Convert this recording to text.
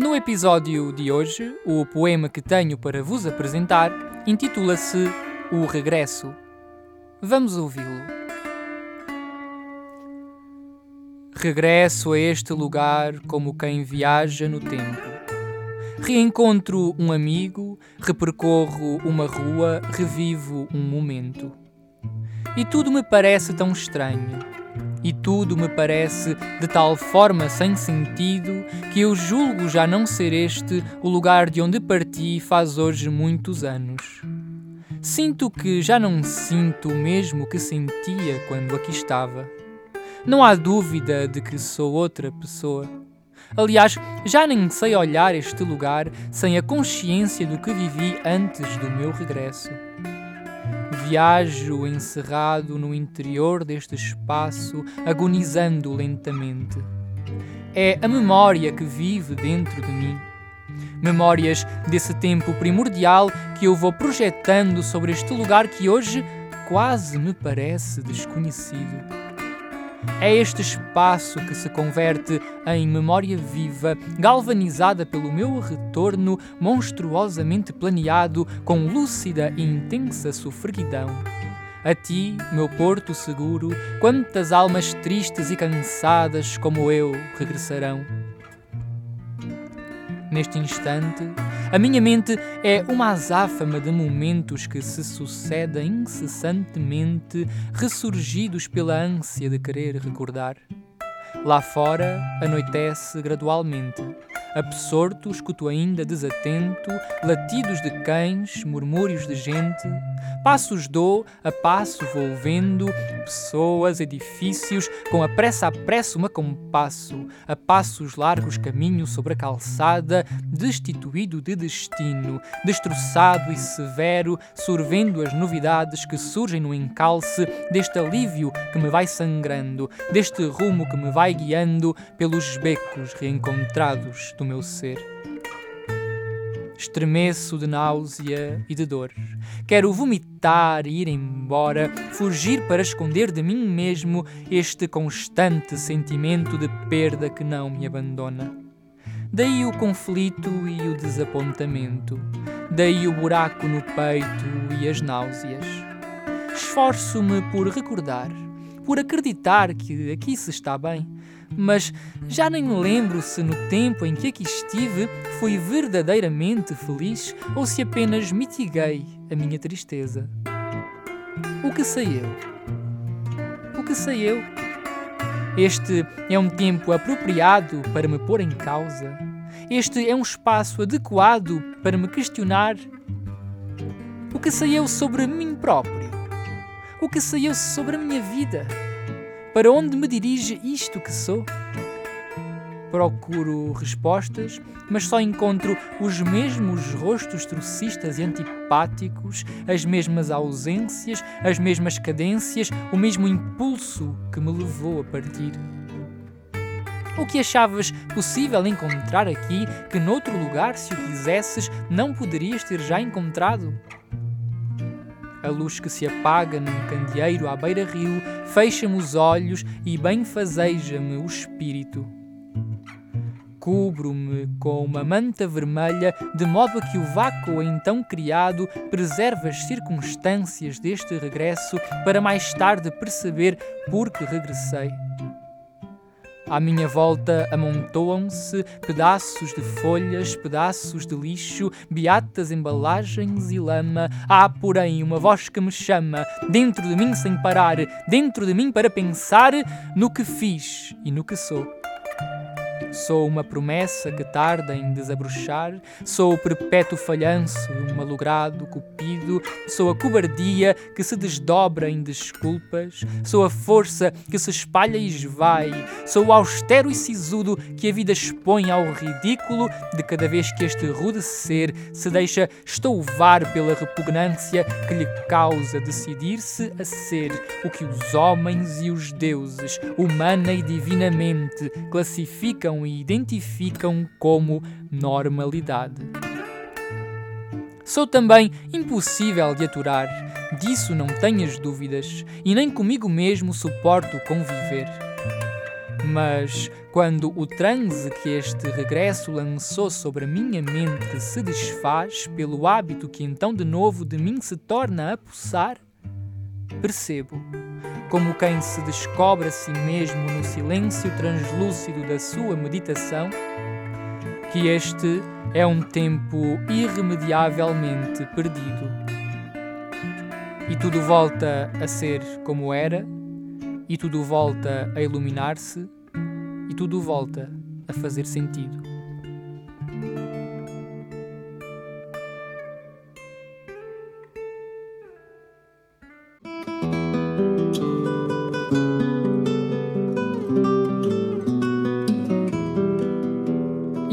No episódio de hoje, o poema que tenho para vos apresentar intitula-se O Regresso. Vamos ouvi-lo. Regresso a este lugar como quem viaja no tempo. Reencontro um amigo, repercorro uma rua, revivo um momento. E tudo me parece tão estranho. E tudo me parece de tal forma sem sentido que eu julgo já não ser este o lugar de onde parti faz hoje muitos anos. Sinto que já não sinto o mesmo que sentia quando aqui estava. Não há dúvida de que sou outra pessoa. Aliás, já nem sei olhar este lugar sem a consciência do que vivi antes do meu regresso. Viajo encerrado no interior deste espaço, agonizando lentamente. É a memória que vive dentro de mim. Memórias desse tempo primordial que eu vou projetando sobre este lugar que hoje quase me parece desconhecido. É este espaço que se converte em memória viva, galvanizada pelo meu retorno monstruosamente planeado com lúcida e intensa sofreguidão. A ti, meu porto seguro, quantas almas tristes e cansadas como eu regressarão. Neste instante, a minha mente é uma azáfama de momentos que se sucedem incessantemente, ressurgidos pela ânsia de querer recordar. Lá fora, anoitece gradualmente. Absorto, escuto ainda desatento latidos de cães, murmúrios de gente. Passos dou, a passo vou vendo pessoas, edifícios, com a pressa apresso me compasso, a passos largos caminho sobre a calçada, destituído de destino, destroçado e severo, sorvendo as novidades que surgem no encalce deste alívio que me vai sangrando, deste rumo que me vai guiando pelos becos reencontrados do meu ser. Estremeço de náusea e de dor. Quero vomitar e ir embora, fugir para esconder de mim mesmo este constante sentimento de perda que não me abandona. Daí o conflito e o desapontamento. Daí o buraco no peito e as náuseas. Esforço-me por recordar, por acreditar que aqui se está bem mas já nem me lembro se no tempo em que aqui estive fui verdadeiramente feliz ou se apenas mitiguei a minha tristeza. O que sei eu? O que sei eu? Este é um tempo apropriado para me pôr em causa. Este é um espaço adequado para me questionar. O que sei eu sobre mim próprio? O que sei eu sobre a minha vida? Para onde me dirige isto que sou? Procuro respostas, mas só encontro os mesmos rostos trocistas e antipáticos, as mesmas ausências, as mesmas cadências, o mesmo impulso que me levou a partir. O que achavas possível encontrar aqui que noutro lugar, se o quisesses, não poderias ter já encontrado? A luz que se apaga num candeeiro à beira-rio fecha-me os olhos e benfazeja-me o espírito. Cubro-me com uma manta vermelha, de modo a que o vácuo então criado preserve as circunstâncias deste regresso para mais tarde perceber por que regressei. À minha volta amontoam-se pedaços de folhas, pedaços de lixo, beatas embalagens e lama. Há, porém, uma voz que me chama, dentro de mim sem parar, dentro de mim para pensar no que fiz e no que sou. Sou uma promessa que tarda em desabrochar, sou o perpétuo falhanço, um malogrado cupido, sou a cobardia que se desdobra em desculpas, sou a força que se espalha e esvai, sou o austero e sisudo que a vida expõe ao ridículo. De cada vez que este rude ser se deixa estouvar pela repugnância que lhe causa decidir-se a ser o que os homens e os deuses, humana e divinamente, classificam e identificam como normalidade. Sou também impossível de aturar, disso não tenhas dúvidas, e nem comigo mesmo suporto conviver. Mas quando o transe que este regresso lançou sobre a minha mente se desfaz pelo hábito que então de novo de mim se torna a pulsar, percebo, como quem se descobre a si mesmo no silêncio translúcido da sua meditação, que este é um tempo irremediavelmente perdido. E tudo volta a ser como era, e tudo volta a iluminar-se, e tudo volta a fazer sentido.